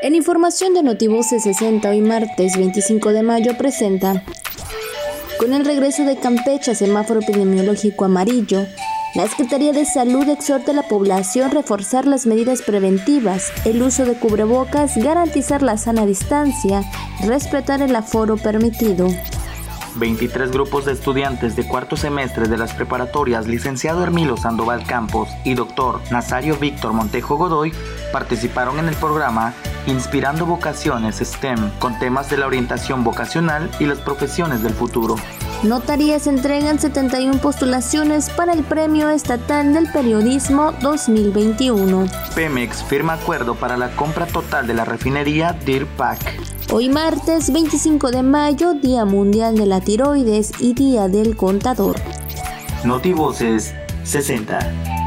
En información de Notivoce 60, hoy martes 25 de mayo presenta con el regreso de Campeche semáforo epidemiológico amarillo, la Secretaría de Salud exhorta a la población a reforzar las medidas preventivas, el uso de cubrebocas, garantizar la sana distancia, respetar el aforo permitido. 23 grupos de estudiantes de cuarto semestre de las preparatorias licenciado Hermilo Sandoval Campos y doctor Nazario Víctor Montejo Godoy participaron en el programa Inspirando Vocaciones STEM con temas de la orientación vocacional y las profesiones del futuro. Notarías entregan 71 postulaciones para el Premio Estatal del Periodismo 2021. Pemex firma acuerdo para la compra total de la refinería Deer Pack. Hoy martes 25 de mayo, Día Mundial de la Tiroides y Día del Contador. Notivoces 60.